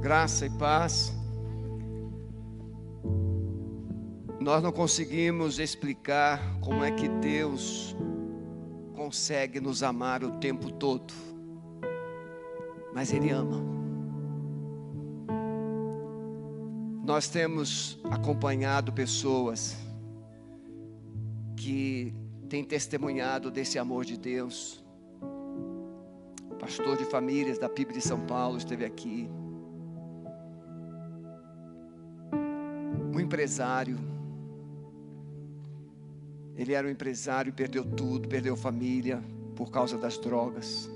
Graça e paz. Nós não conseguimos explicar como é que Deus consegue nos amar o tempo todo, mas Ele ama. Nós temos acompanhado pessoas que têm testemunhado desse amor de Deus. Pastor de famílias da PIB de São Paulo esteve aqui. Empresário. Ele era um empresário perdeu tudo, perdeu família por causa das drogas.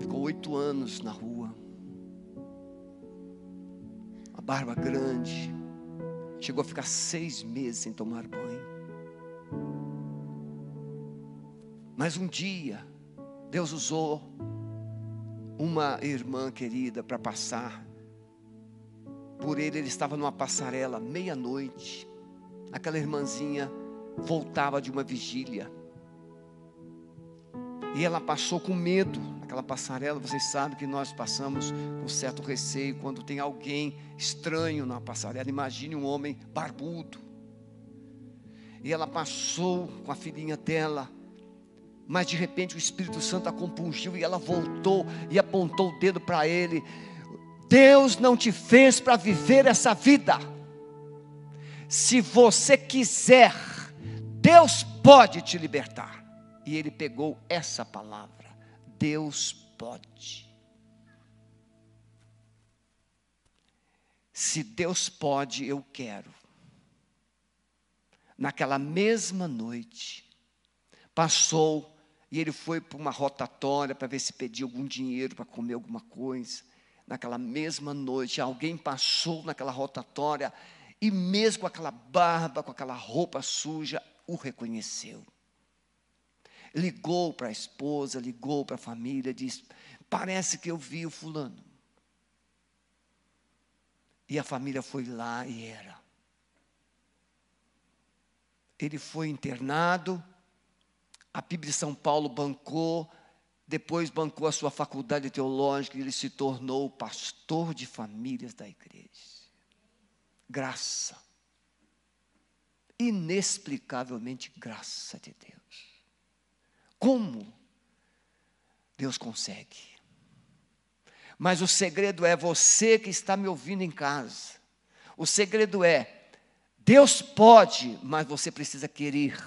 Ficou oito anos na rua. A barba grande. Chegou a ficar seis meses sem tomar banho. Mas um dia, Deus usou uma irmã querida para passar por ele, ele estava numa passarela, meia-noite. Aquela irmãzinha voltava de uma vigília. E ela passou com medo naquela passarela. Vocês sabem que nós passamos com certo receio quando tem alguém estranho na passarela. Imagine um homem barbudo. E ela passou com a filhinha dela. Mas de repente o Espírito Santo a compungiu e ela voltou e apontou o dedo para ele. Deus não te fez para viver essa vida. Se você quiser, Deus pode te libertar. E ele pegou essa palavra: Deus pode. Se Deus pode, eu quero. Naquela mesma noite, passou e ele foi para uma rotatória para ver se pedia algum dinheiro para comer alguma coisa naquela mesma noite, alguém passou naquela rotatória e, mesmo com aquela barba, com aquela roupa suja, o reconheceu. Ligou para a esposa, ligou para a família, disse: Parece que eu vi o fulano. E a família foi lá e era. Ele foi internado, a PIB de São Paulo bancou depois bancou a sua faculdade teológica e ele se tornou pastor de famílias da igreja. Graça. Inexplicavelmente graça de Deus. Como Deus consegue? Mas o segredo é você que está me ouvindo em casa. O segredo é Deus pode, mas você precisa querer.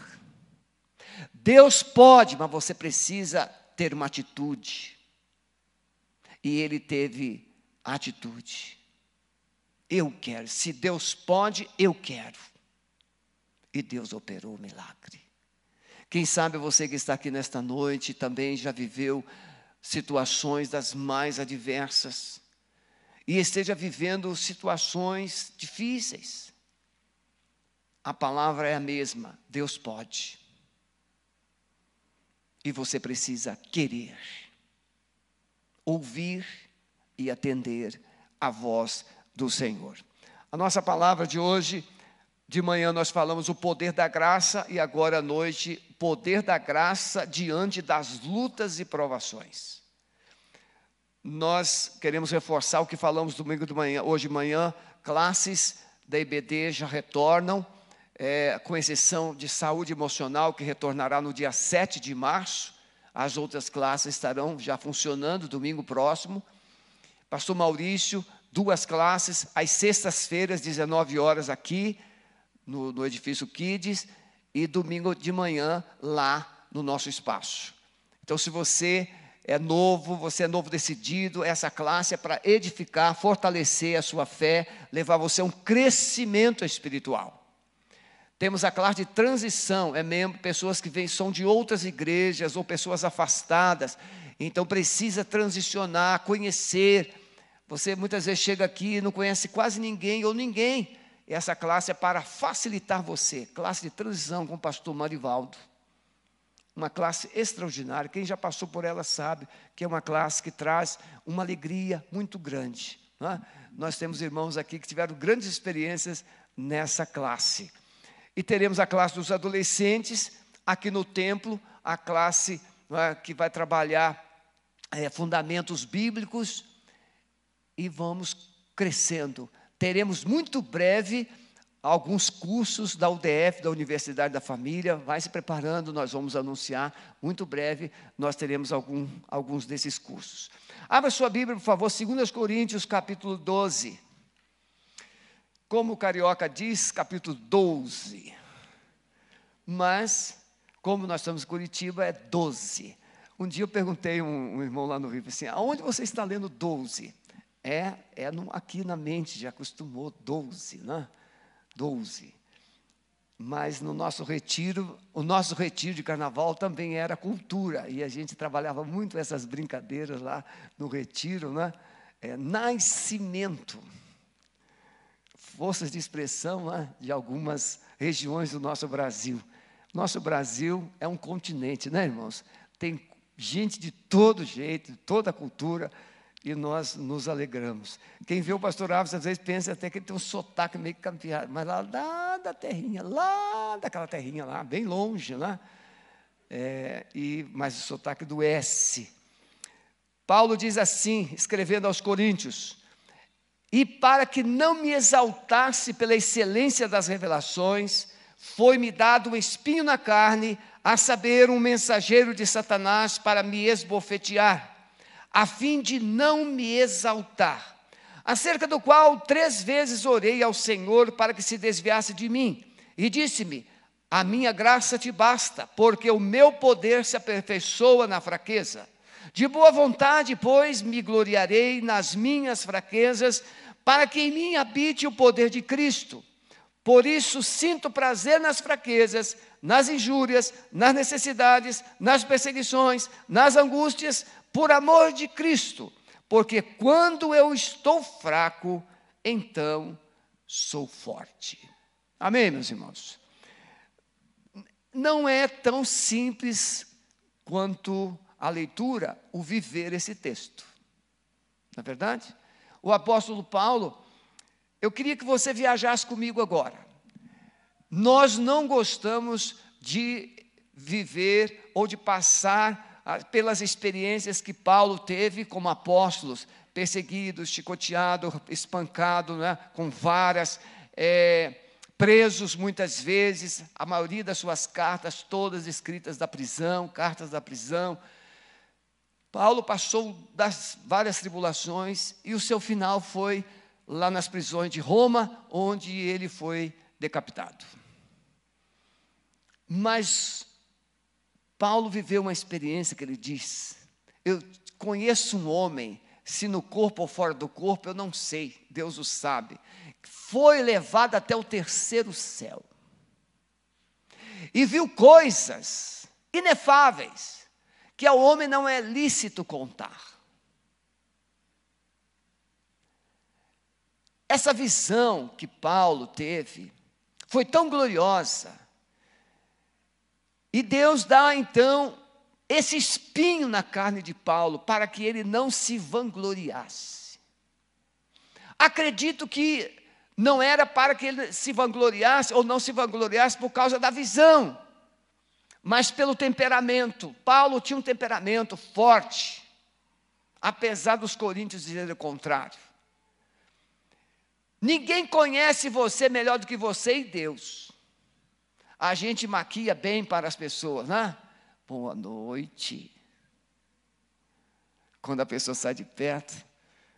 Deus pode, mas você precisa ter uma atitude. E ele teve atitude. Eu quero. Se Deus pode, eu quero. E Deus operou o milagre. Quem sabe você que está aqui nesta noite também já viveu situações das mais adversas e esteja vivendo situações difíceis. A palavra é a mesma: Deus pode. E você precisa querer, ouvir e atender a voz do Senhor. A nossa palavra de hoje, de manhã nós falamos o poder da graça e agora à noite, poder da graça diante das lutas e provações. Nós queremos reforçar o que falamos domingo de manhã, hoje de manhã, classes da IBD já retornam é, com exceção de saúde emocional, que retornará no dia 7 de março. As outras classes estarão já funcionando domingo próximo. Pastor Maurício, duas classes, às sextas-feiras, 19 horas aqui, no, no edifício Kids, e domingo de manhã lá no nosso espaço. Então, se você é novo, você é novo decidido, essa classe é para edificar, fortalecer a sua fé, levar você a um crescimento espiritual. Temos a classe de transição, é membro, pessoas que vêm, são de outras igrejas ou pessoas afastadas, então precisa transicionar, conhecer. Você muitas vezes chega aqui e não conhece quase ninguém ou ninguém. Essa classe é para facilitar você. Classe de transição com o pastor Marivaldo. Uma classe extraordinária. Quem já passou por ela sabe que é uma classe que traz uma alegria muito grande. É? Nós temos irmãos aqui que tiveram grandes experiências nessa classe. E teremos a classe dos adolescentes aqui no templo, a classe é, que vai trabalhar é, fundamentos bíblicos. e vamos crescendo. Teremos muito breve alguns cursos da UDF, da Universidade da Família, vai se preparando, nós vamos anunciar, muito breve nós teremos algum, alguns desses cursos. Abra sua Bíblia, por favor, 2 Coríntios, capítulo 12. Como o carioca diz, capítulo 12. Mas, como nós estamos em Curitiba, é 12. Um dia eu perguntei a um, um, irmão lá no Rio, assim, aonde você está lendo 12? É, é no, aqui na mente, já acostumou 12, né? 12. Mas no nosso retiro, o nosso retiro de carnaval também era cultura, e a gente trabalhava muito essas brincadeiras lá no retiro, né? É, nascimento, forças de expressão né? de algumas regiões do nosso Brasil. Nosso Brasil é um continente, né, irmãos? Tem gente de todo jeito, de toda cultura, e nós nos alegramos. Quem vê o pastor Alves, às vezes pensa até que ele tem um sotaque meio campeado, mas lá da, da terrinha, lá daquela terrinha lá, bem longe, lá. É, e, mas o sotaque do S. Paulo diz assim, escrevendo aos Coríntios: E para que não me exaltasse pela excelência das revelações, foi-me dado um espinho na carne, a saber, um mensageiro de Satanás para me esbofetear a fim de não me exaltar, acerca do qual três vezes orei ao Senhor para que se desviasse de mim, e disse-me: A minha graça te basta, porque o meu poder se aperfeiçoa na fraqueza. De boa vontade, pois, me gloriarei nas minhas fraquezas, para que em mim habite o poder de Cristo. Por isso sinto prazer nas fraquezas, nas injúrias, nas necessidades, nas perseguições, nas angústias, por amor de Cristo, porque quando eu estou fraco, então sou forte. Amém, meus irmãos? Não é tão simples quanto a leitura, o viver esse texto. Não é verdade? O apóstolo Paulo, eu queria que você viajasse comigo agora. Nós não gostamos de viver ou de passar pelas experiências que Paulo teve como apóstolos, perseguido, chicoteado, espancado, né, com varas, é, presos muitas vezes, a maioria das suas cartas, todas escritas da prisão, cartas da prisão. Paulo passou das várias tribulações e o seu final foi lá nas prisões de Roma, onde ele foi decapitado. Mas Paulo viveu uma experiência que ele diz: Eu conheço um homem, se no corpo ou fora do corpo, eu não sei, Deus o sabe, foi levado até o terceiro céu e viu coisas inefáveis que ao homem não é lícito contar. Essa visão que Paulo teve foi tão gloriosa e Deus dá então esse espinho na carne de Paulo para que ele não se vangloriasse. Acredito que não era para que ele se vangloriasse ou não se vangloriasse por causa da visão, mas pelo temperamento. Paulo tinha um temperamento forte, apesar dos coríntios dizerem o contrário. Ninguém conhece você melhor do que você e Deus a gente maquia bem para as pessoas, né? Boa noite. Quando a pessoa sai de perto,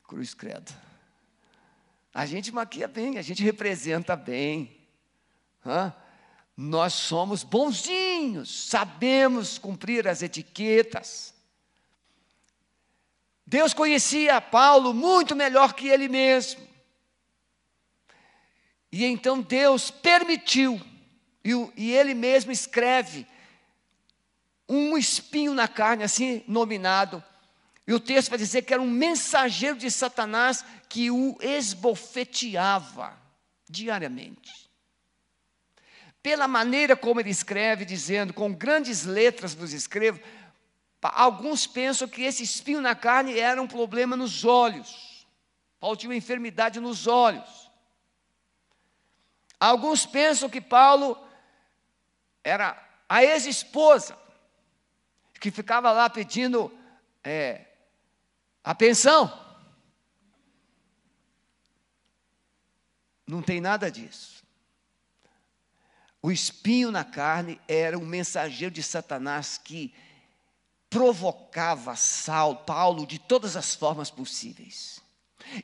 cruz credo. A gente maquia bem, a gente representa bem. Hã? Nós somos bonzinhos, sabemos cumprir as etiquetas. Deus conhecia Paulo muito melhor que ele mesmo. E então Deus permitiu e, ele mesmo escreve um espinho na carne, assim nominado. E o texto vai dizer que era um mensageiro de Satanás que o esbofeteava diariamente. Pela maneira como ele escreve, dizendo, com grandes letras nos escrevo, alguns pensam que esse espinho na carne era um problema nos olhos. Paulo tinha uma enfermidade nos olhos. Alguns pensam que Paulo era a ex-esposa, que ficava lá pedindo é, a pensão. Não tem nada disso. O espinho na carne era um mensageiro de Satanás que provocava Saulo, Paulo de todas as formas possíveis.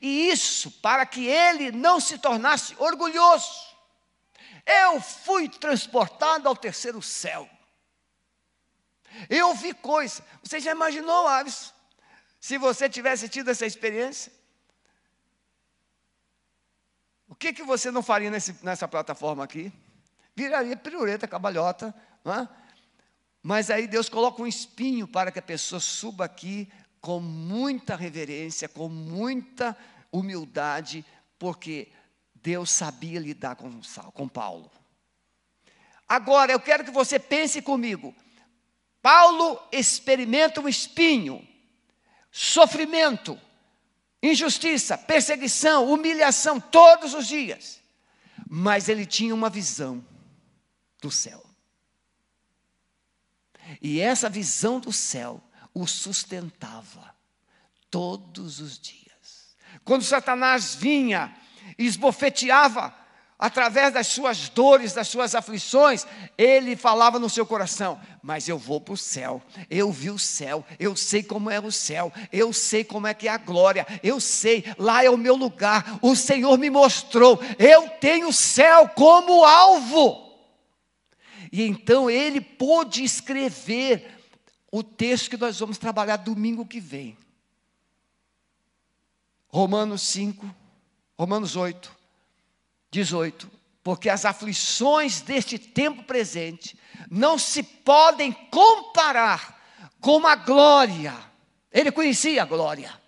E isso para que ele não se tornasse orgulhoso. Eu fui transportado ao terceiro céu. Eu vi coisas. Você já imaginou, Alisson? Se você tivesse tido essa experiência? O que, que você não faria nesse, nessa plataforma aqui? Viraria piruleta, cabalhota, não é? Mas aí Deus coloca um espinho para que a pessoa suba aqui com muita reverência, com muita humildade, porque Deus sabia lidar com, com Paulo. Agora, eu quero que você pense comigo. Paulo experimenta um espinho, sofrimento, injustiça, perseguição, humilhação, todos os dias. Mas ele tinha uma visão do céu. E essa visão do céu o sustentava todos os dias. Quando Satanás vinha e esbofeteava através das suas dores, das suas aflições, ele falava no seu coração: Mas eu vou para o céu, eu vi o céu, eu sei como é o céu, eu sei como é que é a glória, eu sei, lá é o meu lugar, o Senhor me mostrou, eu tenho o céu como alvo. E então ele pôde escrever o texto que nós vamos trabalhar domingo que vem. Romanos 5, Romanos 8, 18. Porque as aflições deste tempo presente não se podem comparar com a glória. Ele conhecia a glória.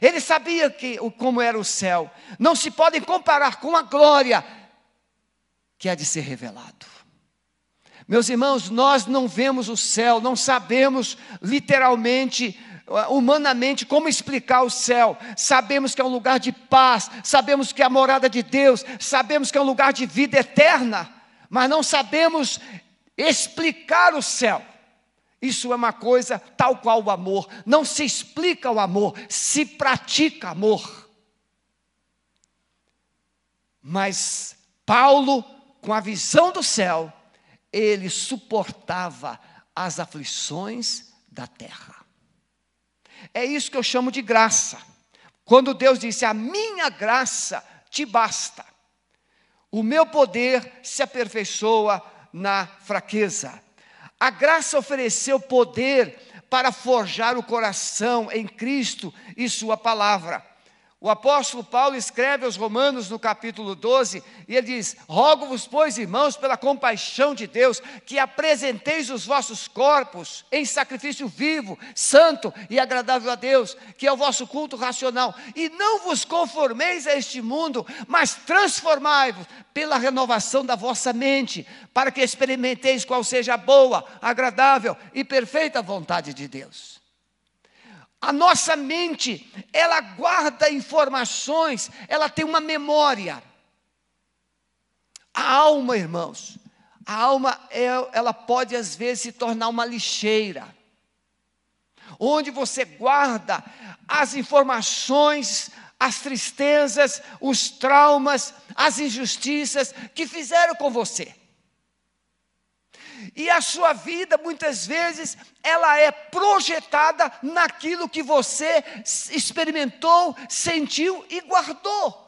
Ele sabia que, como era o céu. Não se podem comparar com a glória que há de ser revelado. Meus irmãos, nós não vemos o céu, não sabemos literalmente, uh, humanamente, como explicar o céu. Sabemos que é um lugar de paz, sabemos que é a morada de Deus, sabemos que é um lugar de vida eterna, mas não sabemos explicar o céu. Isso é uma coisa tal qual o amor. Não se explica o amor, se pratica amor. Mas Paulo, com a visão do céu, ele suportava as aflições da terra. É isso que eu chamo de graça. Quando Deus disse: A minha graça te basta, o meu poder se aperfeiçoa na fraqueza. A graça ofereceu poder para forjar o coração em Cristo e Sua palavra. O apóstolo Paulo escreve aos Romanos no capítulo 12, e ele diz: Rogo-vos, pois, irmãos, pela compaixão de Deus, que apresenteis os vossos corpos em sacrifício vivo, santo e agradável a Deus, que é o vosso culto racional, e não vos conformeis a este mundo, mas transformai-vos pela renovação da vossa mente, para que experimenteis qual seja a boa, agradável e perfeita vontade de Deus. A nossa mente, ela guarda informações, ela tem uma memória. A alma, irmãos, a alma, é, ela pode às vezes se tornar uma lixeira, onde você guarda as informações, as tristezas, os traumas, as injustiças que fizeram com você. E a sua vida, muitas vezes, ela é projetada naquilo que você experimentou, sentiu e guardou.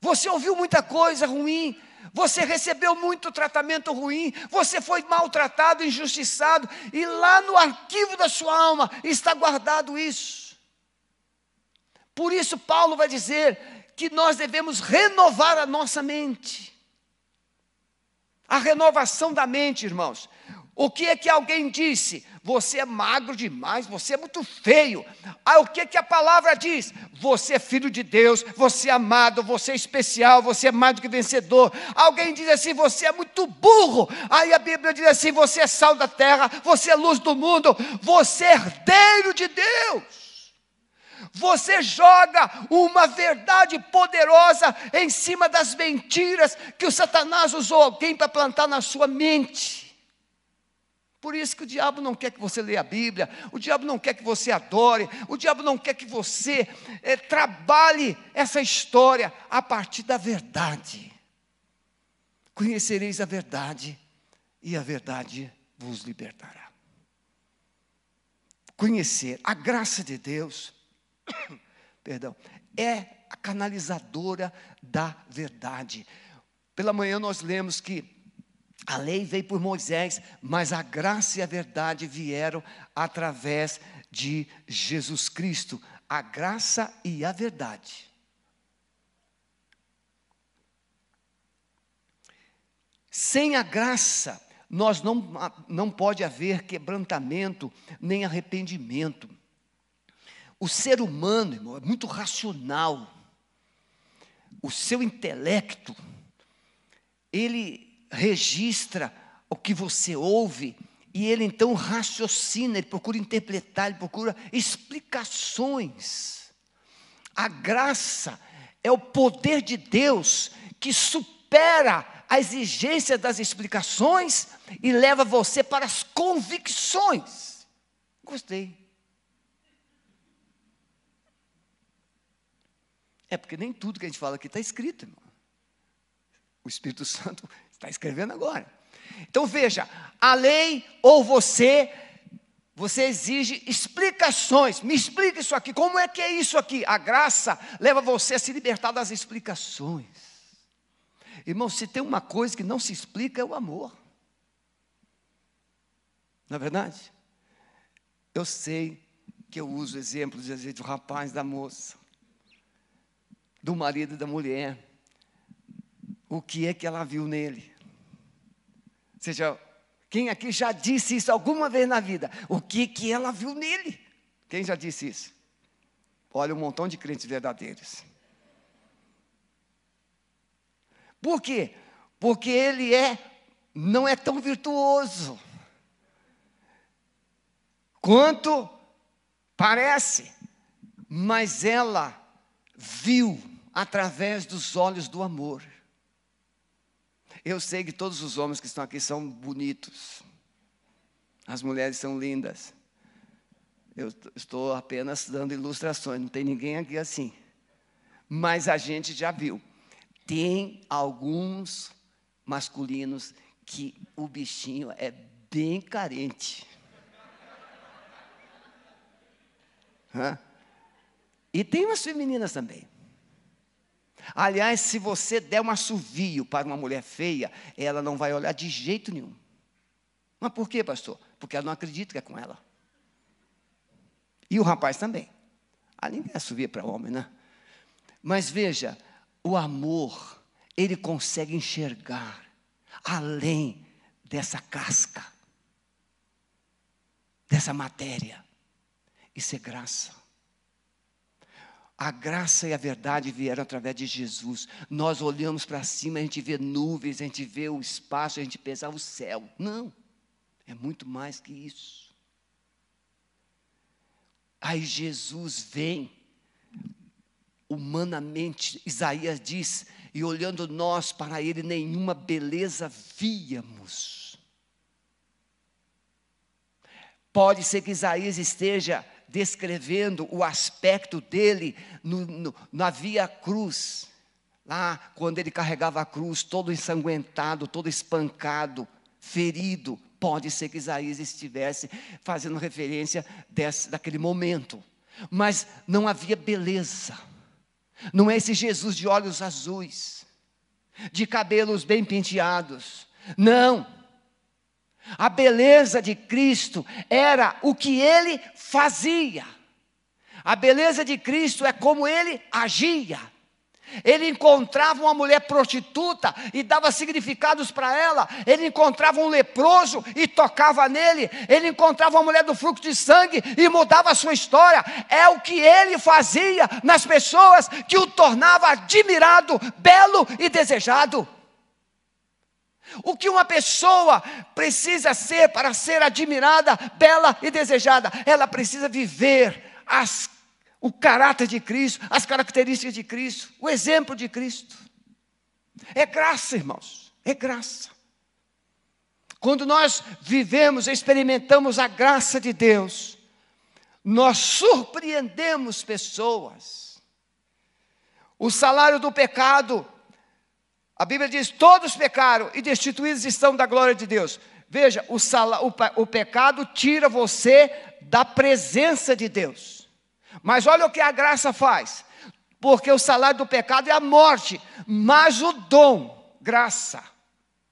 Você ouviu muita coisa ruim, você recebeu muito tratamento ruim, você foi maltratado, injustiçado, e lá no arquivo da sua alma está guardado isso. Por isso, Paulo vai dizer que nós devemos renovar a nossa mente. A renovação da mente, irmãos. O que é que alguém disse? Você é magro demais, você é muito feio. Ah, o que é que a palavra diz? Você é filho de Deus, você é amado, você é especial, você é mais do que vencedor. Alguém diz assim: você é muito burro. Aí a Bíblia diz assim: você é sal da terra, você é luz do mundo, você é herdeiro de Deus. Você joga uma verdade poderosa em cima das mentiras que o Satanás usou alguém para plantar na sua mente. Por isso que o diabo não quer que você leia a Bíblia, o diabo não quer que você adore, o diabo não quer que você é, trabalhe essa história a partir da verdade. Conhecereis a verdade, e a verdade vos libertará. Conhecer a graça de Deus, perdão, é a canalizadora da verdade. Pela manhã nós lemos que a lei veio por Moisés, mas a graça e a verdade vieram através de Jesus Cristo. A graça e a verdade. Sem a graça, nós não, não pode haver quebrantamento nem arrependimento. O ser humano, irmão, é muito racional. O seu intelecto, ele registra o que você ouve e ele então raciocina, ele procura interpretar, ele procura explicações. A graça é o poder de Deus que supera a exigência das explicações e leva você para as convicções. Gostei. É porque nem tudo que a gente fala aqui está escrito, irmão. O Espírito Santo Está escrevendo agora. Então veja, a lei ou você, você exige explicações. Me explica isso aqui. Como é que é isso aqui? A graça leva você a se libertar das explicações. Irmão, se tem uma coisa que não se explica é o amor. Não é verdade? Eu sei que eu uso exemplos de do rapaz, da moça, do marido e da mulher o que é que ela viu nele. Seja, quem aqui já disse isso alguma vez na vida? O que que ela viu nele? Quem já disse isso? Olha, um montão de crentes verdadeiros. Por quê? Porque ele é não é tão virtuoso quanto parece, mas ela viu através dos olhos do amor. Eu sei que todos os homens que estão aqui são bonitos. As mulheres são lindas. Eu estou apenas dando ilustrações, não tem ninguém aqui assim. Mas a gente já viu. Tem alguns masculinos que o bichinho é bem carente. Hã? E tem umas femininas também. Aliás, se você der um assovio para uma mulher feia, ela não vai olhar de jeito nenhum. Mas por quê, pastor? Porque ela não acredita que é com ela. E o rapaz também. Ah, ninguém assovia para homem, né? Mas veja, o amor, ele consegue enxergar além dessa casca, dessa matéria. Isso é graça. A graça e a verdade vieram através de Jesus. Nós olhamos para cima, a gente vê nuvens, a gente vê o espaço, a gente pensa o céu. Não, é muito mais que isso. Aí Jesus vem, humanamente, Isaías diz, e olhando nós para ele, nenhuma beleza víamos. Pode ser que Isaías esteja descrevendo o aspecto dele no, no, na via cruz. Lá, quando ele carregava a cruz, todo ensanguentado, todo espancado, ferido. Pode ser que Isaías estivesse fazendo referência desse, daquele momento. Mas não havia beleza. Não é esse Jesus de olhos azuis, de cabelos bem penteados. Não a beleza de Cristo era o que ele fazia. A beleza de Cristo é como ele agia. Ele encontrava uma mulher prostituta e dava significados para ela. Ele encontrava um leproso e tocava nele. Ele encontrava uma mulher do fluxo de sangue e mudava a sua história. É o que ele fazia nas pessoas que o tornava admirado, belo e desejado. O que uma pessoa precisa ser para ser admirada, bela e desejada? Ela precisa viver as, o caráter de Cristo, as características de Cristo, o exemplo de Cristo. É graça, irmãos, é graça. Quando nós vivemos, experimentamos a graça de Deus, nós surpreendemos pessoas. O salário do pecado, a Bíblia diz: todos pecaram e destituídos estão da glória de Deus. Veja, o, sal, o, o pecado tira você da presença de Deus. Mas olha o que a graça faz. Porque o salário do pecado é a morte, mas o dom, graça,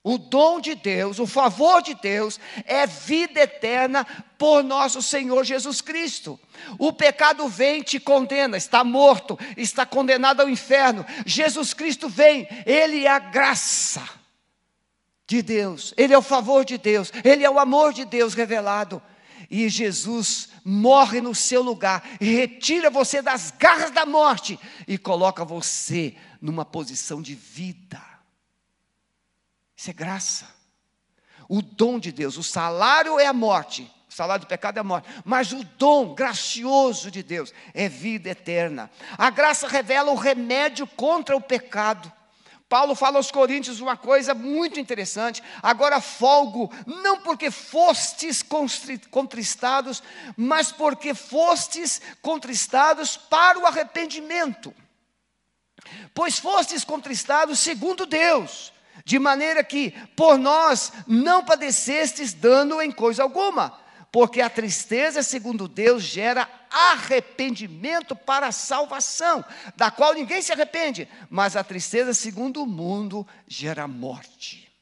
o dom de Deus, o favor de Deus é vida eterna por nosso Senhor Jesus Cristo. O pecado vem te condena, está morto, está condenado ao inferno. Jesus Cristo vem, Ele é a graça de Deus, Ele é o favor de Deus, Ele é o amor de Deus revelado. E Jesus morre no seu lugar, retira você das garras da morte e coloca você numa posição de vida. Isso é graça. O dom de Deus, o salário é a morte, o salário do pecado é a morte, mas o dom gracioso de Deus é vida eterna. A graça revela o remédio contra o pecado. Paulo fala aos Coríntios uma coisa muito interessante. Agora folgo, não porque fostes contristados, mas porque fostes contristados para o arrependimento. Pois fostes contristados segundo Deus, de maneira que por nós não padecestes dano em coisa alguma porque a tristeza, segundo Deus, gera arrependimento para a salvação, da qual ninguém se arrepende, mas a tristeza, segundo o mundo, gera morte.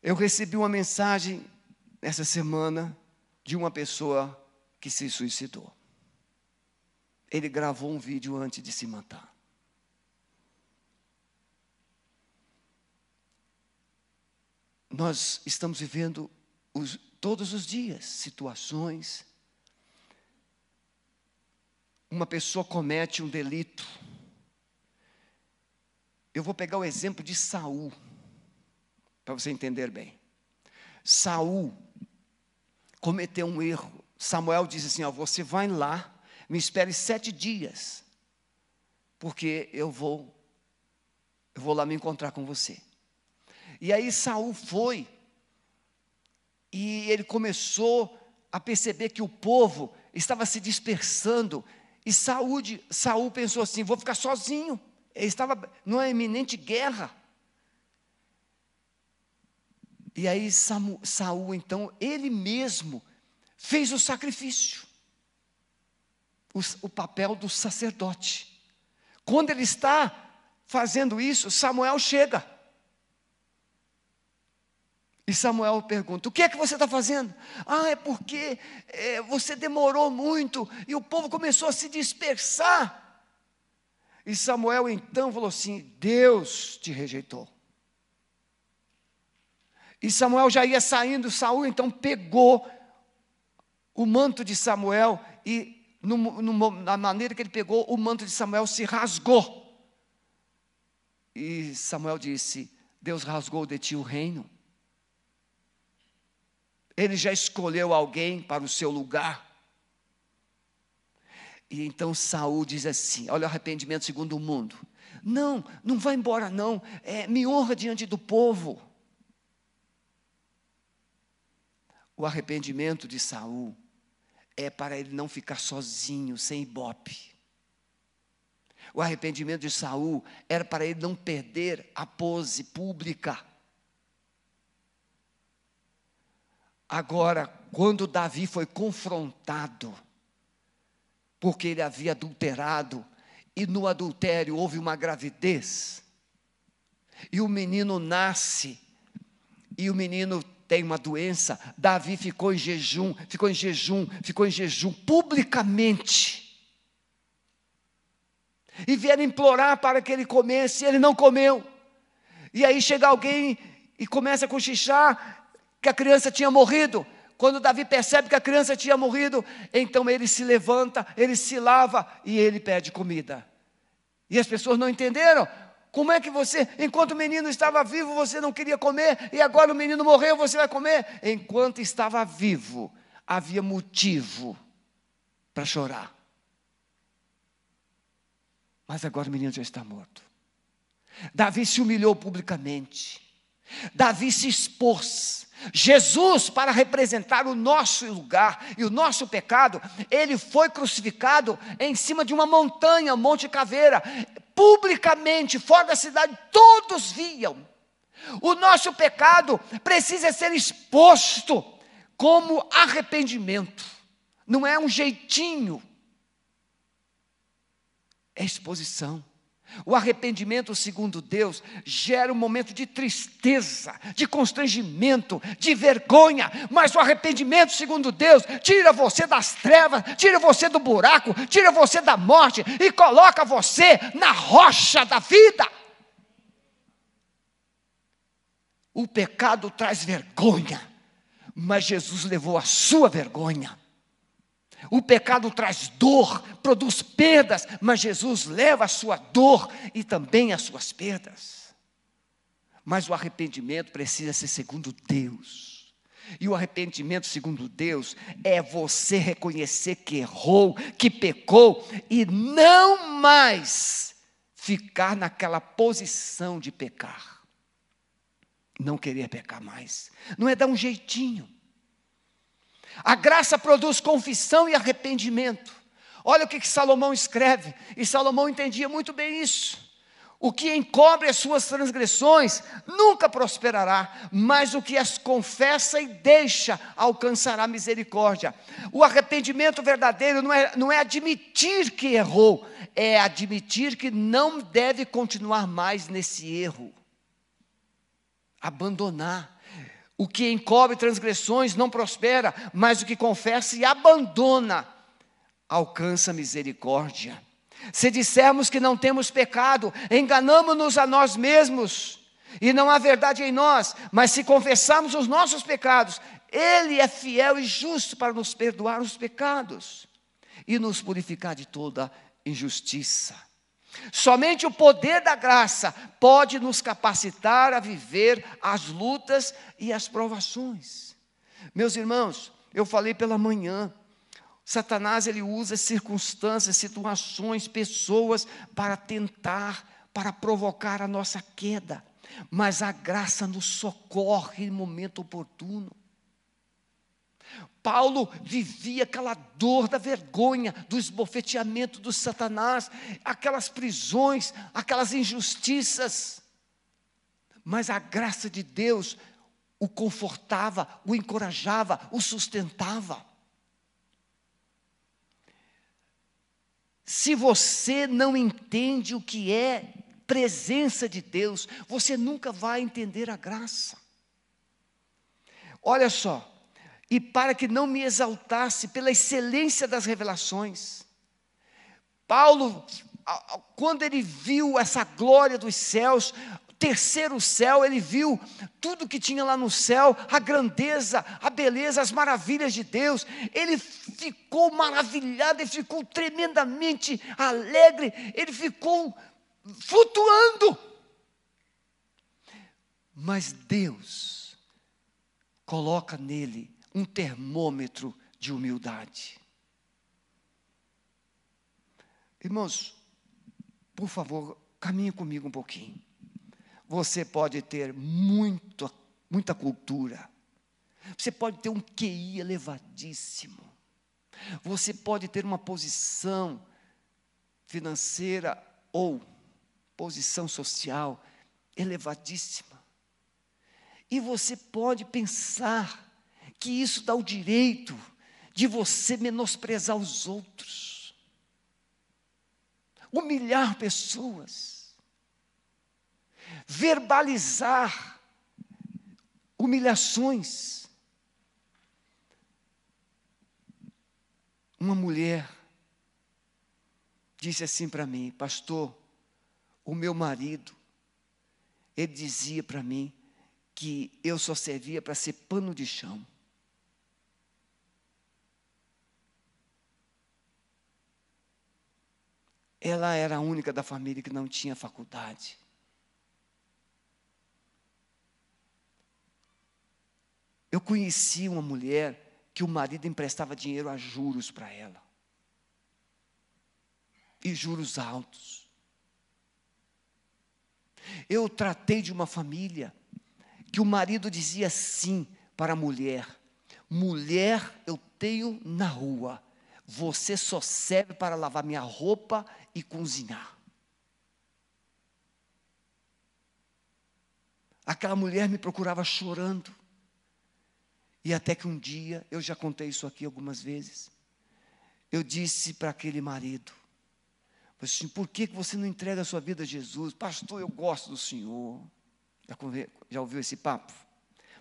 Eu recebi uma mensagem essa semana de uma pessoa que se suicidou. Ele gravou um vídeo antes de se matar. Nós estamos vivendo os, todos os dias, situações. Uma pessoa comete um delito. Eu vou pegar o exemplo de Saul, para você entender bem. Saul cometeu um erro. Samuel diz assim: ó, você vai lá, me espere sete dias, porque eu vou, eu vou lá me encontrar com você. E aí Saul foi e ele começou a perceber que o povo estava se dispersando. E Saúde, Saul pensou assim: vou ficar sozinho. Ele estava numa iminente guerra. E aí Samu, Saul, então, ele mesmo fez o sacrifício. O, o papel do sacerdote. Quando ele está fazendo isso, Samuel chega. E Samuel pergunta: O que é que você está fazendo? Ah, é porque é, você demorou muito e o povo começou a se dispersar. E Samuel então falou assim: Deus te rejeitou. E Samuel já ia saindo, Saul então pegou o manto de Samuel e, no, no, na maneira que ele pegou, o manto de Samuel se rasgou. E Samuel disse: Deus rasgou de ti o reino. Ele já escolheu alguém para o seu lugar. E então Saul diz assim: olha o arrependimento segundo o mundo. Não, não vai embora, não. É, me honra diante do povo. O arrependimento de Saul é para ele não ficar sozinho, sem ibope. O arrependimento de Saul era para ele não perder a pose pública. Agora, quando Davi foi confrontado, porque ele havia adulterado, e no adultério houve uma gravidez, e o menino nasce, e o menino tem uma doença, Davi ficou em jejum, ficou em jejum, ficou em jejum publicamente. E vieram implorar para que ele comesse, e ele não comeu. E aí chega alguém e começa a cochichar, que a criança tinha morrido. Quando Davi percebe que a criança tinha morrido, então ele se levanta, ele se lava e ele pede comida. E as pessoas não entenderam. Como é que você, enquanto o menino estava vivo, você não queria comer, e agora o menino morreu, você vai comer? Enquanto estava vivo, havia motivo para chorar. Mas agora o menino já está morto. Davi se humilhou publicamente. Davi se expôs. Jesus, para representar o nosso lugar e o nosso pecado, ele foi crucificado em cima de uma montanha, Monte Caveira, publicamente, fora da cidade, todos viam. O nosso pecado precisa ser exposto como arrependimento, não é um jeitinho, é exposição. O arrependimento, segundo Deus, gera um momento de tristeza, de constrangimento, de vergonha, mas o arrependimento, segundo Deus, tira você das trevas, tira você do buraco, tira você da morte e coloca você na rocha da vida. O pecado traz vergonha, mas Jesus levou a sua vergonha. O pecado traz dor, produz perdas, mas Jesus leva a sua dor e também as suas perdas. Mas o arrependimento precisa ser segundo Deus. E o arrependimento, segundo Deus, é você reconhecer que errou, que pecou e não mais ficar naquela posição de pecar. Não querer pecar mais. Não é dar um jeitinho. A graça produz confissão e arrependimento. Olha o que, que Salomão escreve, e Salomão entendia muito bem isso. O que encobre as suas transgressões nunca prosperará, mas o que as confessa e deixa alcançará misericórdia. O arrependimento verdadeiro não é, não é admitir que errou, é admitir que não deve continuar mais nesse erro. Abandonar. O que encobre transgressões não prospera, mas o que confessa e abandona alcança misericórdia. Se dissermos que não temos pecado, enganamos-nos a nós mesmos e não há verdade em nós, mas se confessarmos os nossos pecados, Ele é fiel e justo para nos perdoar os pecados e nos purificar de toda injustiça. Somente o poder da graça pode nos capacitar a viver as lutas e as provações. Meus irmãos, eu falei pela manhã, Satanás ele usa circunstâncias, situações, pessoas para tentar, para provocar a nossa queda. Mas a graça nos socorre em momento oportuno. Paulo vivia aquela dor da vergonha, do esbofeteamento do Satanás, aquelas prisões, aquelas injustiças. Mas a graça de Deus o confortava, o encorajava, o sustentava. Se você não entende o que é presença de Deus, você nunca vai entender a graça. Olha só, e para que não me exaltasse pela excelência das revelações. Paulo, quando ele viu essa glória dos céus, terceiro céu, ele viu tudo que tinha lá no céu, a grandeza, a beleza, as maravilhas de Deus. Ele ficou maravilhado, ele ficou tremendamente alegre, ele ficou flutuando. Mas Deus coloca nele um termômetro de humildade. Irmãos, por favor, caminhe comigo um pouquinho. Você pode ter muito, muita cultura. Você pode ter um QI elevadíssimo. Você pode ter uma posição financeira ou posição social elevadíssima. E você pode pensar que isso dá o direito de você menosprezar os outros, humilhar pessoas, verbalizar humilhações. Uma mulher disse assim para mim, pastor, o meu marido, ele dizia para mim que eu só servia para ser pano de chão. Ela era a única da família que não tinha faculdade. Eu conheci uma mulher que o marido emprestava dinheiro a juros para ela. E juros altos. Eu tratei de uma família que o marido dizia sim para a mulher: mulher eu tenho na rua, você só serve para lavar minha roupa e cozinhar. Aquela mulher me procurava chorando. E até que um dia, eu já contei isso aqui algumas vezes, eu disse para aquele marido, assim, por que você não entrega a sua vida a Jesus? Pastor, eu gosto do Senhor. Já, já ouviu esse papo?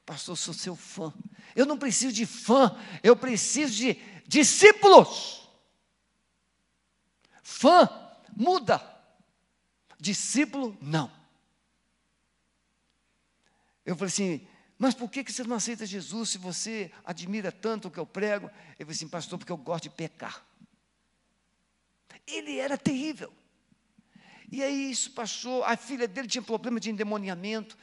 Pastor, sou seu fã. Eu não preciso de fã, eu preciso de discípulos. Fã muda, discípulo não. Eu falei assim, mas por que você não aceita Jesus se você admira tanto o que eu prego? Ele falou assim, pastor, porque eu gosto de pecar. Ele era terrível. E aí isso passou, a filha dele tinha problema de endemoniamento.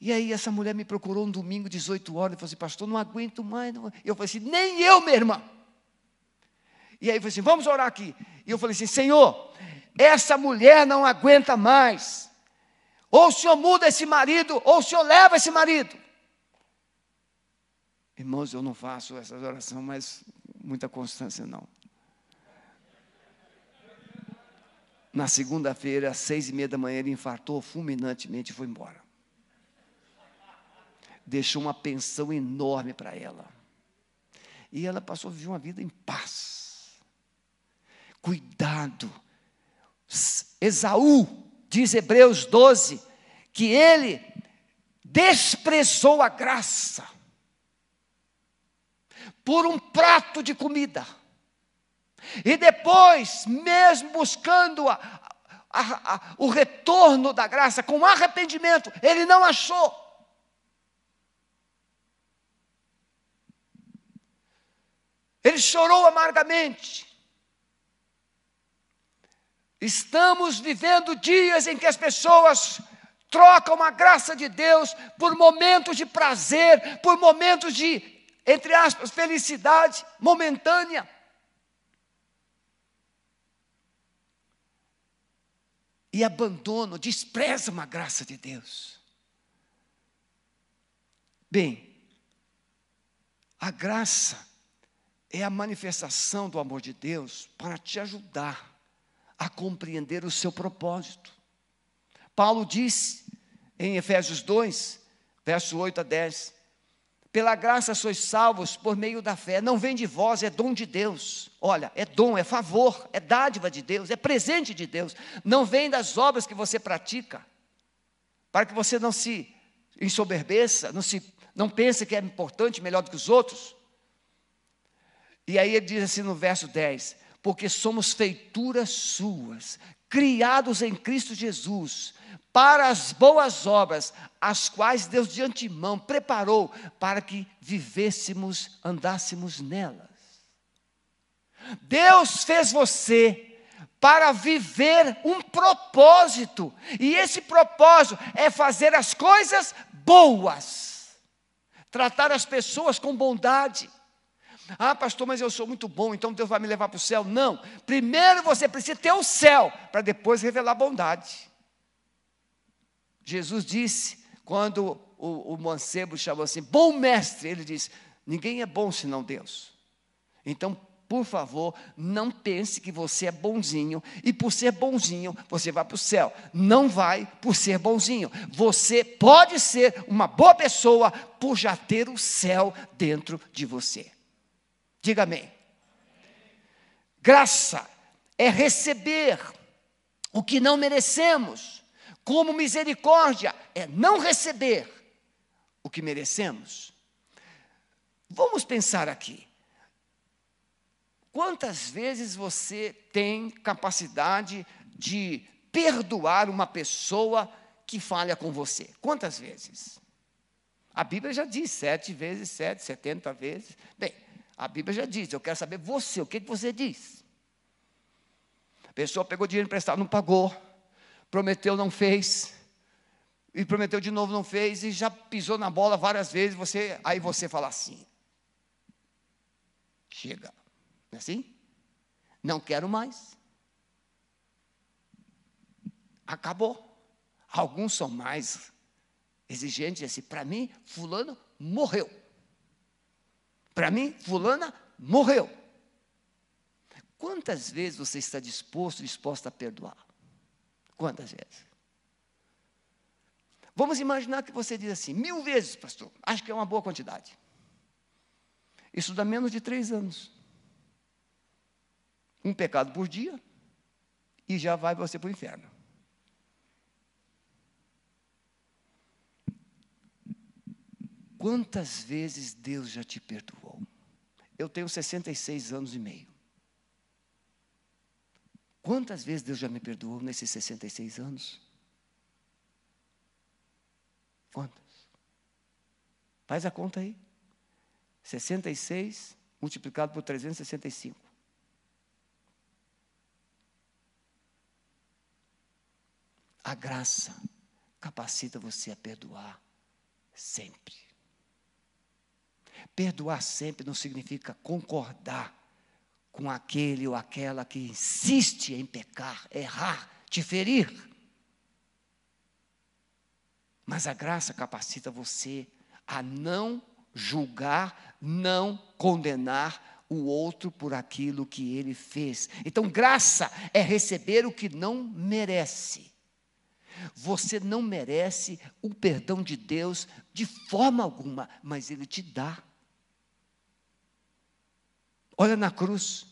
E aí essa mulher me procurou um domingo, 18 horas, e falou assim, pastor, não aguento mais. Não. Eu falei assim, nem eu, minha irmã. E aí falou assim, vamos orar aqui. E eu falei assim, Senhor, essa mulher não aguenta mais. Ou o Senhor muda esse marido, ou o Senhor leva esse marido. Irmãos, eu não faço essas orações, mas muita constância não. Na segunda-feira, às seis e meia da manhã, ele infartou fulminantemente e foi embora. Deixou uma pensão enorme para ela. E ela passou a viver uma vida em paz. Cuidado. Esaú, diz Hebreus 12, que ele desprezou a graça por um prato de comida. E depois, mesmo buscando a, a, a, o retorno da graça com arrependimento, ele não achou. Ele chorou amargamente. Estamos vivendo dias em que as pessoas trocam a graça de Deus por momentos de prazer, por momentos de entre aspas, felicidade momentânea. E abandono, desprezam a graça de Deus. Bem, a graça é a manifestação do amor de Deus para te ajudar a compreender o seu propósito. Paulo disse em Efésios 2, verso 8 a 10: pela graça sois salvos por meio da fé. Não vem de vós, é dom de Deus. Olha, é dom, é favor, é dádiva de Deus, é presente de Deus. Não vem das obras que você pratica, para que você não se ensoberbeça, não, se, não pense que é importante, melhor do que os outros. E aí ele diz assim no verso 10: Porque somos feituras suas, criados em Cristo Jesus para as boas obras, as quais Deus de antemão preparou para que vivêssemos, andássemos nelas. Deus fez você para viver um propósito, e esse propósito é fazer as coisas boas, tratar as pessoas com bondade. Ah, pastor, mas eu sou muito bom, então Deus vai me levar para o céu. Não, primeiro você precisa ter o céu, para depois revelar bondade. Jesus disse, quando o, o mancebo chamou assim, bom mestre, ele disse: ninguém é bom senão Deus. Então, por favor, não pense que você é bonzinho e por ser bonzinho você vai para o céu. Não vai por ser bonzinho. Você pode ser uma boa pessoa por já ter o céu dentro de você. Diga amém. Graça é receber o que não merecemos como misericórdia é não receber o que merecemos. Vamos pensar aqui. Quantas vezes você tem capacidade de perdoar uma pessoa que falha com você? Quantas vezes? A Bíblia já diz sete vezes sete, setenta vezes. Bem, a Bíblia já diz, eu quero saber você, o que, que você diz? A pessoa pegou dinheiro emprestado, não pagou prometeu, não fez, e prometeu de novo, não fez, e já pisou na bola várias vezes, você, aí você fala assim, chega, não é assim? Não quero mais. Acabou. Alguns são mais exigente, assim, para mim, fulano morreu. Para mim, fulana morreu. Quantas vezes você está disposto, disposta a perdoar? Quantas vezes? Vamos imaginar que você diz assim, mil vezes, pastor. Acho que é uma boa quantidade. Isso dá menos de três anos. Um pecado por dia e já vai você para o inferno. Quantas vezes Deus já te perdoou? Eu tenho 66 anos e meio. Quantas vezes Deus já me perdoou nesses 66 anos? Quantas? Faz a conta aí. 66 multiplicado por 365. A graça capacita você a perdoar sempre. Perdoar sempre não significa concordar com aquele ou aquela que insiste em pecar, errar, te ferir. Mas a graça capacita você a não julgar, não condenar o outro por aquilo que ele fez. Então, graça é receber o que não merece. Você não merece o perdão de Deus de forma alguma, mas Ele te dá. Olha na cruz,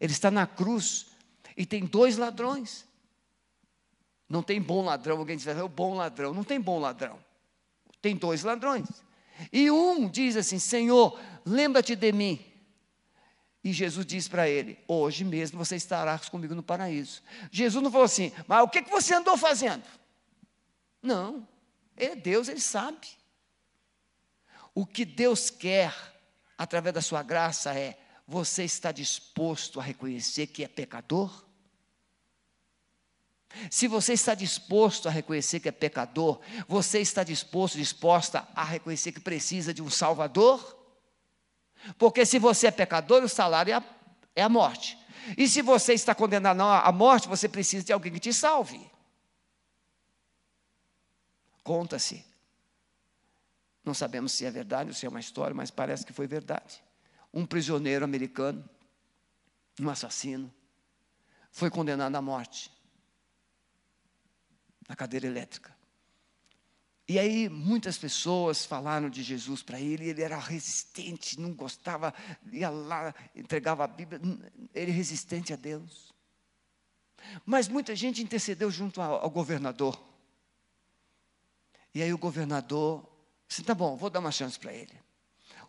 Ele está na cruz e tem dois ladrões. Não tem bom ladrão, alguém diz, é o bom ladrão. Não tem bom ladrão. Tem dois ladrões. E um diz assim: Senhor, lembra-te de mim. E Jesus diz para ele: Hoje mesmo você estará comigo no paraíso. Jesus não falou assim, mas o que, você andou fazendo? Não, é Deus, Ele sabe. O que Deus quer, através da sua graça, é: você está disposto a reconhecer que é pecador? Se você está disposto a reconhecer que é pecador, você está disposto, disposta a reconhecer que precisa de um Salvador? Porque se você é pecador, o salário é a, é a morte. E se você está condenado à morte, você precisa de alguém que te salve. Conta-se. Não sabemos se é verdade ou se é uma história, mas parece que foi verdade. Um prisioneiro americano, um assassino, foi condenado à morte na cadeira elétrica. E aí muitas pessoas falaram de Jesus para ele, ele era resistente, não gostava, ia lá, entregava a Bíblia, ele resistente a Deus. Mas muita gente intercedeu junto ao, ao governador. E aí o governador disse: tá bom, vou dar uma chance para ele.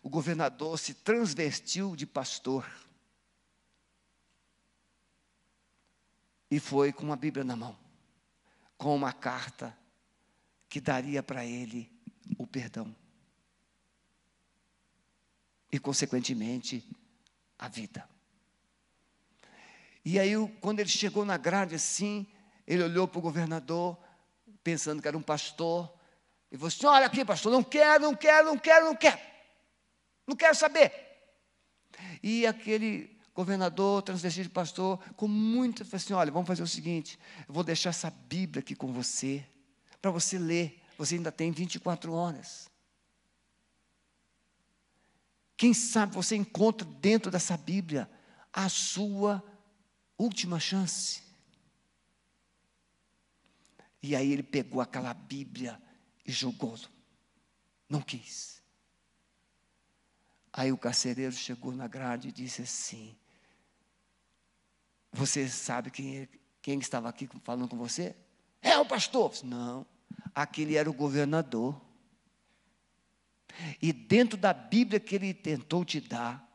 O governador se transvestiu de pastor. E foi com uma Bíblia na mão, com uma carta que daria para ele o perdão. E, consequentemente, a vida. E aí, quando ele chegou na grade assim, ele olhou para o governador, pensando que era um pastor, e você, assim, olha aqui, pastor, não quero, não quero, não quero, não quero. Não quero saber. E aquele governador, transvestido de pastor, com muita, falou assim, olha, vamos fazer o seguinte, eu vou deixar essa Bíblia aqui com você, para você ler. Você ainda tem 24 horas. Quem sabe você encontra dentro dessa Bíblia a sua última chance. E aí ele pegou aquela Bíblia e jogou-lo. Não quis. Aí o carcereiro chegou na grade e disse assim: Você sabe quem, é, quem estava aqui falando com você? É o pastor. Não, aquele era o governador. E dentro da Bíblia que ele tentou te dar,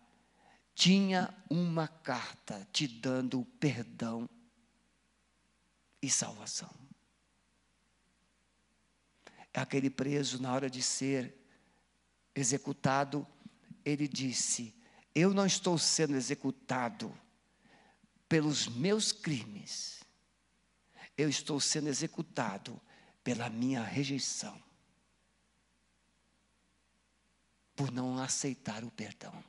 tinha uma carta te dando perdão e salvação aquele preso, na hora de ser executado, ele disse: Eu não estou sendo executado pelos meus crimes, eu estou sendo executado pela minha rejeição, por não aceitar o perdão.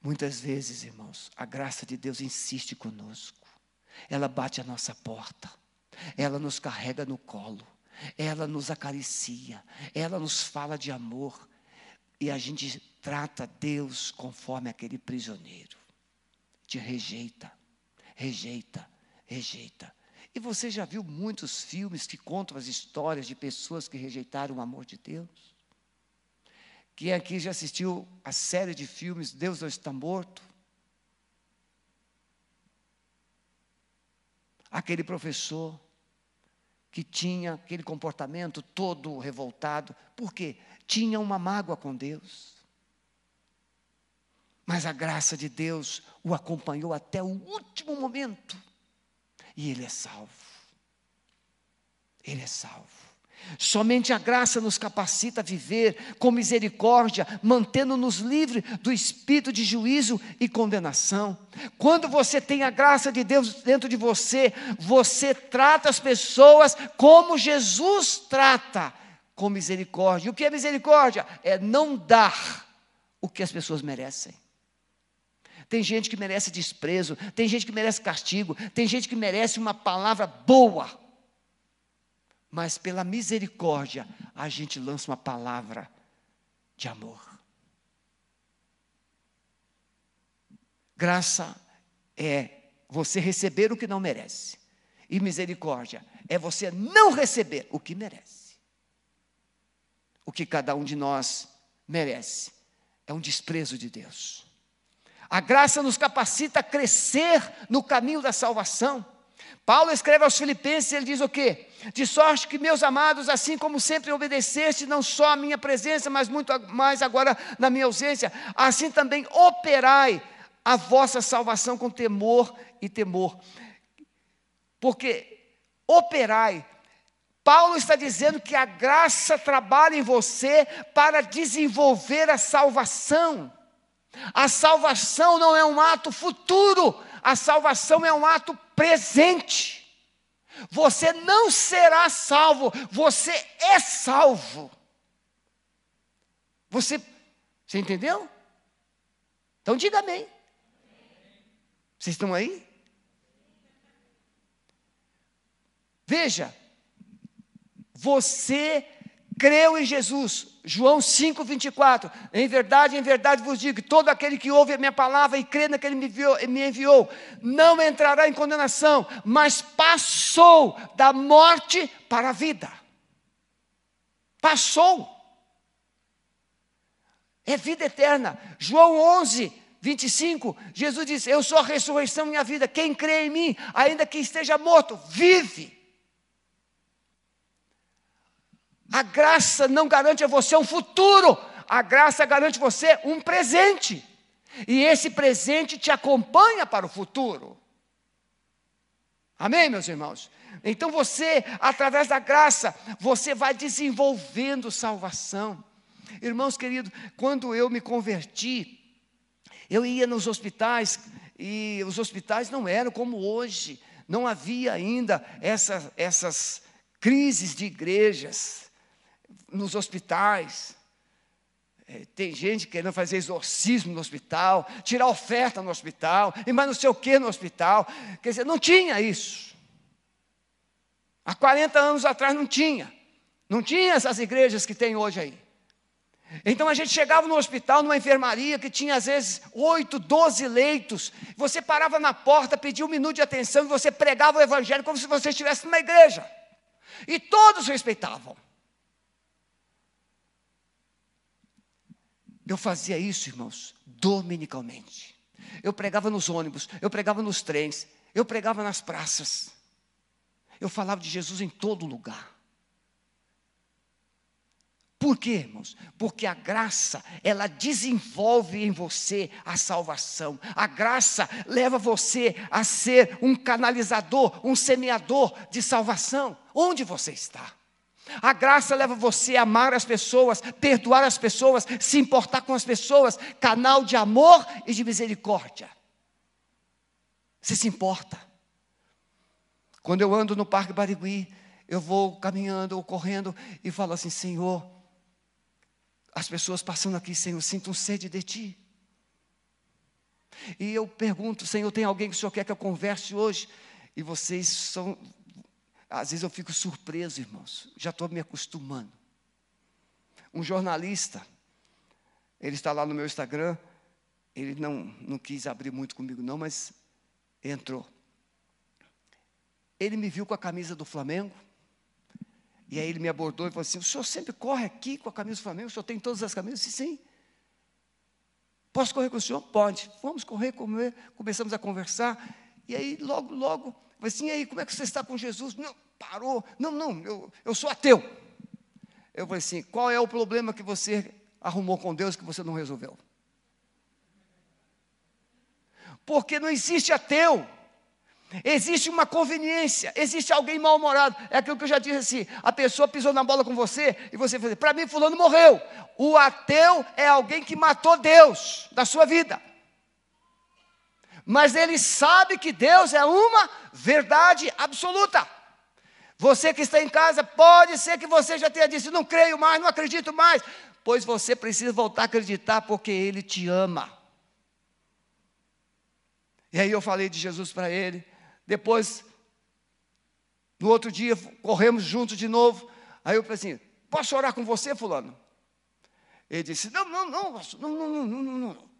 Muitas vezes, irmãos, a graça de Deus insiste conosco, ela bate a nossa porta. Ela nos carrega no colo. ela nos acaricia, ela nos fala de amor, e a gente trata Deus conforme aquele prisioneiro. Te rejeita, rejeita, rejeita. E você já viu muitos filmes que contam as histórias de pessoas que rejeitaram o amor de Deus? Quem aqui já assistiu a série de filmes Deus não está morto? Aquele professor que tinha aquele comportamento todo revoltado, por quê? Tinha uma mágoa com Deus. Mas a graça de Deus o acompanhou até o último momento. E ele é salvo. Ele é salvo. Somente a graça nos capacita a viver com misericórdia, mantendo-nos livres do espírito de juízo e condenação. Quando você tem a graça de Deus dentro de você, você trata as pessoas como Jesus trata, com misericórdia. O que é misericórdia? É não dar o que as pessoas merecem. Tem gente que merece desprezo, tem gente que merece castigo, tem gente que merece uma palavra boa mas pela misericórdia a gente lança uma palavra de amor. Graça é você receber o que não merece, e misericórdia é você não receber o que merece. O que cada um de nós merece é um desprezo de Deus. A graça nos capacita a crescer no caminho da salvação. Paulo escreve aos Filipenses, ele diz o quê? De sorte que, meus amados, assim como sempre obedeceste, não só a minha presença, mas muito mais agora na minha ausência, assim também operai a vossa salvação com temor e temor. Porque operai, Paulo está dizendo que a graça trabalha em você para desenvolver a salvação. A salvação não é um ato futuro, a salvação é um ato presente. Você não será salvo, você é salvo. Você, você entendeu? Então diga amém. Vocês estão aí? Veja, você creu em Jesus, João 5, 24. Em verdade, em verdade vos digo: todo aquele que ouve a minha palavra e crê naquele que me enviou, me enviou, não entrará em condenação, mas passou da morte para a vida. Passou. É vida eterna. João 11, 25, Jesus diz: Eu sou a ressurreição e a vida. Quem crê em mim, ainda que esteja morto, vive. A graça não garante a você um futuro, a graça garante você um presente. E esse presente te acompanha para o futuro. Amém, meus irmãos? Então você, através da graça, você vai desenvolvendo salvação. Irmãos queridos, quando eu me converti, eu ia nos hospitais, e os hospitais não eram como hoje, não havia ainda essa, essas crises de igrejas nos hospitais. É, tem gente querendo fazer exorcismo no hospital, tirar oferta no hospital, e mais não sei o que no hospital. Quer dizer, não tinha isso. Há 40 anos atrás não tinha. Não tinha essas igrejas que tem hoje aí. Então a gente chegava no hospital, numa enfermaria que tinha às vezes oito, doze leitos. Você parava na porta, pedia um minuto de atenção e você pregava o evangelho como se você estivesse numa igreja. E todos respeitavam. Eu fazia isso, irmãos, dominicalmente. Eu pregava nos ônibus, eu pregava nos trens, eu pregava nas praças. Eu falava de Jesus em todo lugar. Por quê, irmãos? Porque a graça, ela desenvolve em você a salvação. A graça leva você a ser um canalizador, um semeador de salvação. Onde você está? A graça leva você a amar as pessoas, perdoar as pessoas, se importar com as pessoas, canal de amor e de misericórdia. Você se importa. Quando eu ando no Parque Barigui, eu vou caminhando ou correndo e falo assim: Senhor, as pessoas passando aqui, Senhor, sinto um sede de Ti. E eu pergunto, Senhor, tem alguém que o Senhor quer que eu converse hoje? E vocês são, Às vezes eu fico surpreso, irmãos, já estou me acostumando. Um jornalista, ele está lá no meu Instagram, ele não, não quis abrir muito comigo, não, mas entrou. Ele me viu com a camisa do Flamengo, e aí ele me abordou e falou assim: O senhor sempre corre aqui com a camisa do Flamengo? O senhor tem todas as camisas? Sim. Posso correr com o senhor? Pode. Vamos correr, comer. Começamos a conversar. E aí, logo, logo, assim: e aí, como é que você está com Jesus? Não, parou. Não, não, eu, eu sou ateu. Eu falei assim: qual é o problema que você arrumou com Deus que você não resolveu? Porque não existe ateu. Existe uma conveniência, existe alguém mal-humorado. É aquilo que eu já disse assim: a pessoa pisou na bola com você e você fala, para mim, Fulano morreu. O ateu é alguém que matou Deus da sua vida. Mas ele sabe que Deus é uma verdade absoluta. Você que está em casa, pode ser que você já tenha dito: não creio mais, não acredito mais. Pois você precisa voltar a acreditar, porque Ele te ama. E aí eu falei de Jesus para ele. Depois, no outro dia, corremos juntos de novo. Aí eu falei assim: posso orar com você, fulano? Ele disse: não, não, não, não, não, não, não, não.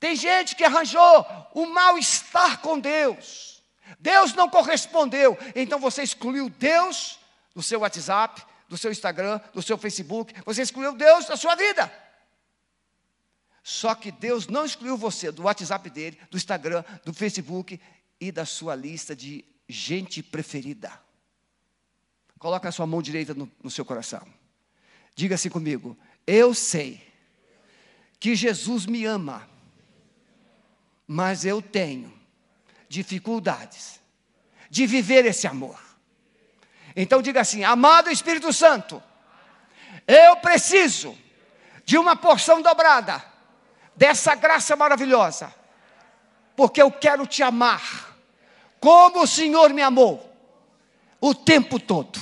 Tem gente que arranjou o mal-estar com Deus. Deus não correspondeu. Então você excluiu Deus do seu WhatsApp, do seu Instagram, do seu Facebook. Você excluiu Deus da sua vida. Só que Deus não excluiu você do WhatsApp dele, do Instagram, do Facebook e da sua lista de gente preferida. Coloque a sua mão direita no, no seu coração. Diga assim comigo: Eu sei que Jesus me ama, mas eu tenho dificuldades de viver esse amor. Então diga assim: Amado Espírito Santo, eu preciso de uma porção dobrada dessa graça maravilhosa, porque eu quero te amar, como o Senhor me amou, o tempo todo.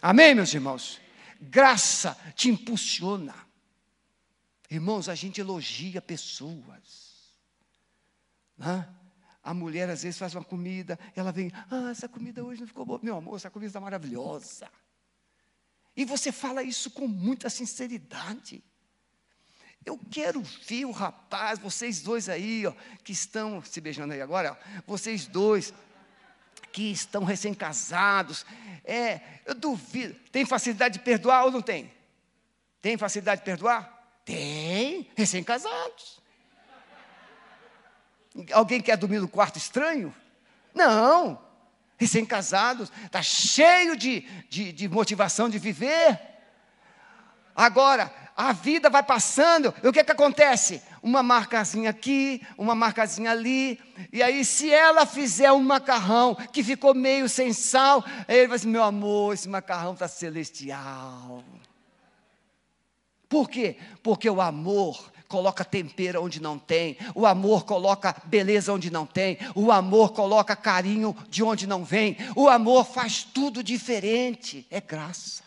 Amém, meus irmãos? Graça te impulsiona. Irmãos, a gente elogia pessoas. Né? A mulher às vezes faz uma comida, ela vem, ah, essa comida hoje não ficou boa. Meu amor, essa comida está maravilhosa. E você fala isso com muita sinceridade. Eu quero ver o rapaz, vocês dois aí, ó, que estão se beijando aí agora, ó, vocês dois que estão recém-casados. É, eu duvido. Tem facilidade de perdoar ou não tem? Tem facilidade de perdoar? Tem, recém-casados. Alguém quer dormir no quarto estranho? Não. Recém-casados, está cheio de, de, de motivação de viver. Agora, a vida vai passando, e o que, que acontece? Uma marcazinha aqui, uma marcazinha ali, e aí, se ela fizer um macarrão que ficou meio sem sal, ele vai dizer: meu amor, esse macarrão está celestial. Por quê? Porque o amor coloca tempero onde não tem, o amor coloca beleza onde não tem, o amor coloca carinho de onde não vem, o amor faz tudo diferente, é graça.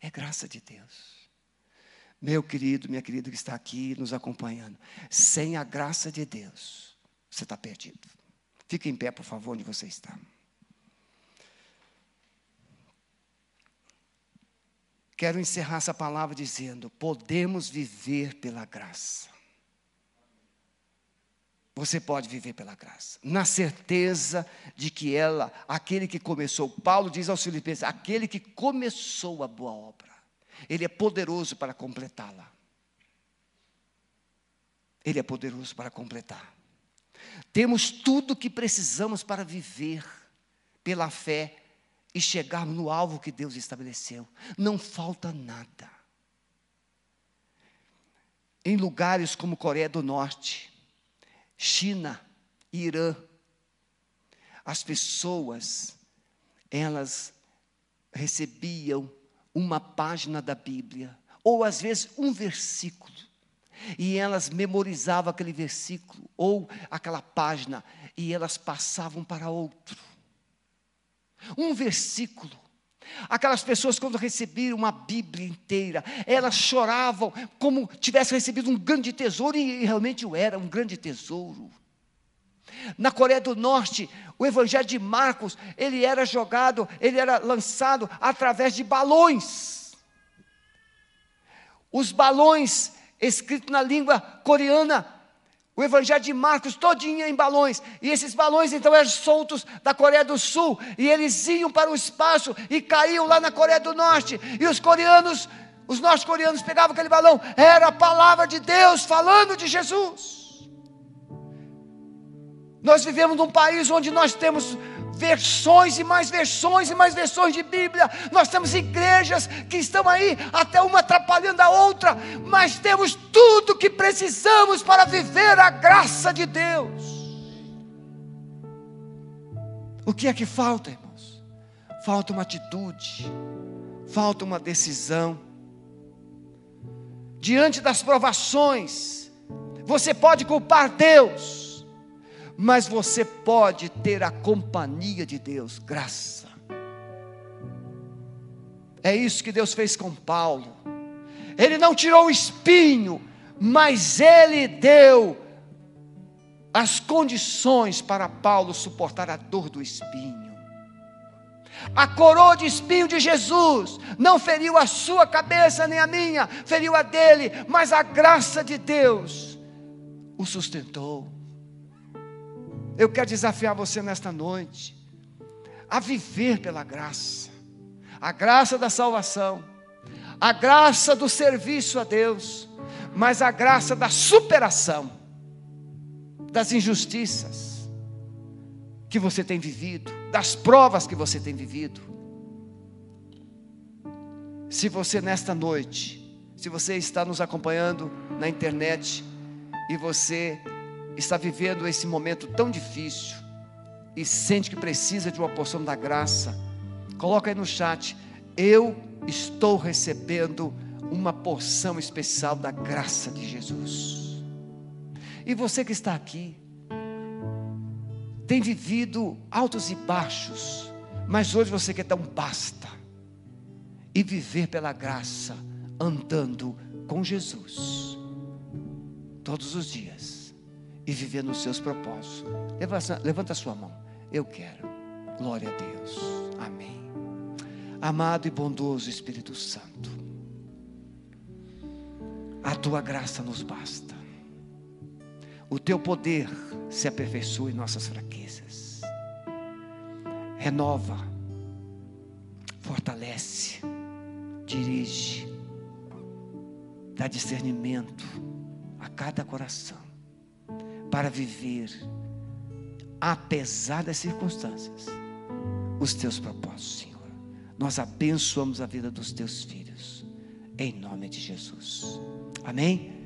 É graça de Deus. Meu querido, minha querida que está aqui nos acompanhando, sem a graça de Deus, você está perdido. Fique em pé, por favor, onde você está. Quero encerrar essa palavra dizendo: podemos viver pela graça. Você pode viver pela graça, na certeza de que ela, aquele que começou, Paulo diz aos Filipenses: aquele que começou a boa obra, ele é poderoso para completá-la. Ele é poderoso para completar. Temos tudo o que precisamos para viver pela fé e chegar no alvo que Deus estabeleceu. Não falta nada. Em lugares como Coreia do Norte, China, Irã, as pessoas, elas recebiam uma página da Bíblia, ou às vezes um versículo, e elas memorizavam aquele versículo ou aquela página, e elas passavam para outro. Um versículo. Aquelas pessoas, quando receberam uma Bíblia inteira, elas choravam como tivessem recebido um grande tesouro, e realmente o era, um grande tesouro. Na Coreia do Norte, o Evangelho de Marcos, ele era jogado, ele era lançado através de balões. Os balões escritos na língua coreana, o Evangelho de Marcos todinho em balões. E esses balões então eram soltos da Coreia do Sul. E eles iam para o espaço e caíam lá na Coreia do Norte. E os coreanos, os norte-coreanos pegavam aquele balão. Era a palavra de Deus falando de Jesus. Nós vivemos num país onde nós temos versões e mais versões e mais versões de Bíblia. Nós temos igrejas que estão aí, até uma atrapalhando a outra, mas temos tudo que precisamos para viver a graça de Deus. O que é que falta, irmãos? Falta uma atitude, falta uma decisão. Diante das provações, você pode culpar Deus mas você pode ter a companhia de Deus, graça. É isso que Deus fez com Paulo. Ele não tirou o espinho, mas ele deu as condições para Paulo suportar a dor do espinho. A coroa de espinho de Jesus não feriu a sua cabeça nem a minha, feriu a dele, mas a graça de Deus o sustentou. Eu quero desafiar você nesta noite a viver pela graça, a graça da salvação, a graça do serviço a Deus, mas a graça da superação das injustiças que você tem vivido, das provas que você tem vivido. Se você nesta noite, se você está nos acompanhando na internet e você está vivendo esse momento tão difícil e sente que precisa de uma porção da graça, coloca aí no chat, eu estou recebendo uma porção especial da graça de Jesus. E você que está aqui, tem vivido altos e baixos, mas hoje você quer dar um basta e viver pela graça, andando com Jesus, todos os dias e viver nos seus propósitos. Levanta, a sua mão. Eu quero. Glória a Deus. Amém. Amado e bondoso Espírito Santo, a tua graça nos basta. O teu poder se aperfeiçoa em nossas fraquezas. Renova, fortalece, dirige, dá discernimento a cada coração para viver, apesar das circunstâncias, os teus propósitos, Senhor. Nós abençoamos a vida dos teus filhos, em nome de Jesus. Amém?